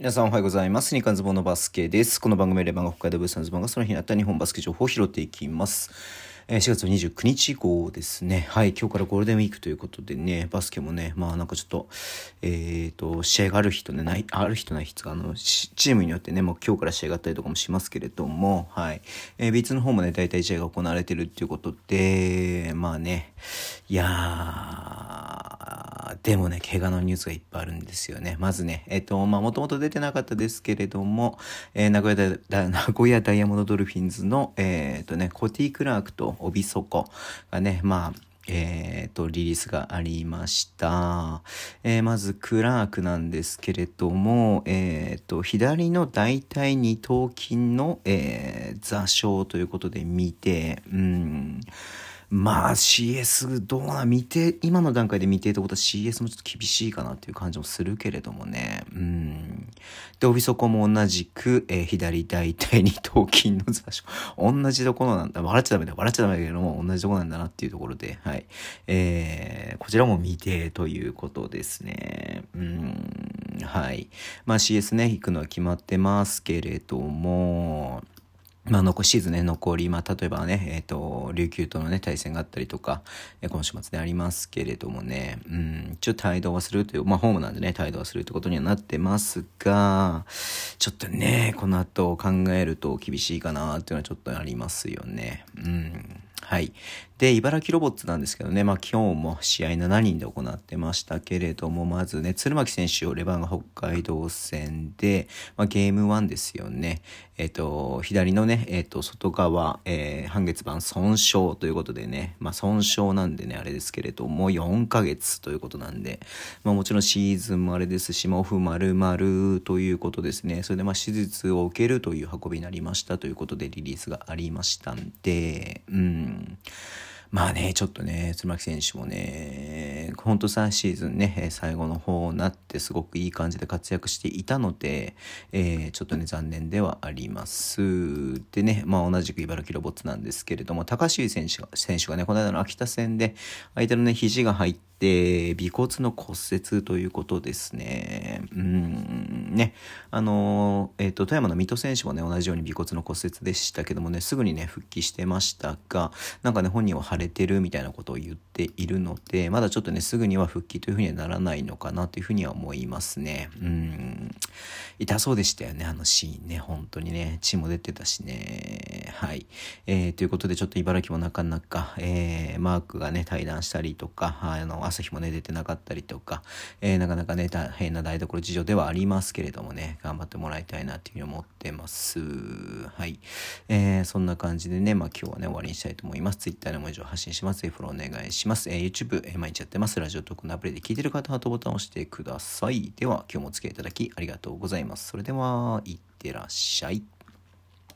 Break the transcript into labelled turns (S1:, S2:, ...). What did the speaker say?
S1: 皆さんおはようございます。日刊ズボンのバスケです。この番組はレバンが北海道ブースのズボンがその日にあった日本バスケ情報を拾っていきます。え、4月29日以降ですね。はい、今日からゴールデンウィークということでね、バスケもね、まあなんかちょっと、えっ、ー、と、試合がある日とね、ない、ある日とない日とか、あの、チームによってね、もう今日から試合があったりとかもしますけれども、はい。えー、B2 の方もね、大体試合が行われてるっていうことで、まあね、いやー、でもね、怪我のニュースがいっぱいあるんですよね。まずね、えっ、と、まあもともと出てなかったですけれども、えー、名古屋ダ名古屋ダイヤモンドドルフィンズの、えっ、とね、コティ・クラークと帯底がね、まあ、えっ、ー、と、リリースがありました。えー、まず、クラークなんですけれども、えっ、ー、と、左の大腿二頭筋の、え座礁ということで見て、うん、まあ CS どうな、見て、今の段階で見ていたことは CS もちょっと厳しいかなっていう感じもするけれどもね。うん。で、帯底も同じく、えー、左大腿に頭筋の座所。同じところなんだ。笑っちゃダメだ。笑っちゃダメだけども、同じところなんだなっていうところで、はい。えー、こちらも未定ということですね。うん。はい。まあ CS ね、行くのは決まってますけれども、まあ、残シーズね、残り、まあ、例えばね、えっ、ー、と、琉球とのね、対戦があったりとか、えー、今週末でありますけれどもね、うん、ちょっと帯同はするという、まあ、ホームなんでね、帯同はするってことにはなってますが、ちょっとね、この後考えると厳しいかなっていうのはちょっとありますよね。うん。はい。で、茨城ロボッツなんですけどね、まあ今日も試合7人で行ってましたけれども、まずね、鶴巻選手をレバンが北海道戦で、まあゲーム1ですよね。えっ、と、左のね、えっ、と、外側、えー、半月板損傷ということでね、まあ損傷なんでね、あれですけれども、4ヶ月ということなんで、まあもちろんシーズンもあれですし、オフ丸々ということですね。それでまあ手術を受けるという運びになりましたということでリリースがありましたんで、うん。まあね、ちょっとね、鶴巻選手もね、ほんと3シーズンね、最後の方になってすごくいい感じで活躍していたので、えー、ちょっとね、残念ではあります。でね、まあ同じく茨城ロボッツなんですけれども、高橋選手が選手がね、この間の秋田戦で、相手のね、肘が入って、尾骨の骨折ということですね。うん、ね。あの、えっ、ー、と、富山の水戸選手もね、同じように尾骨の骨折でしたけどもね、すぐにね、復帰してましたが、なんかね、本人は腫れてるみたいなことを言っているので、まだちょっとね、すぐには復帰というふうにはならないのかなというふうには思いますね。うん。痛そうでしたよね、あのシーンね。本当にね、血も出てたしね。はい。えー、ということで、ちょっと茨城もなかなか、えー、マークがね、対談したりとか、あの、朝日もね、出てなかったりとか、えー、なかなかね、大変な台所事情ではありますけどけれどもね、頑張ってもらいたいなっていうふうに思ってます。はい。えー、そんな感じでね、まあ今日はね、終わりにしたいと思います。Twitter でも以上発信します。ぜひフォローお願いします。えー、YouTube、えー、毎日やってます。ラジオトークのアプリで聞いてる方ハートボタンを押してください。では、今日もお付き合いいただきありがとうございます。それでは、いってらっしゃい。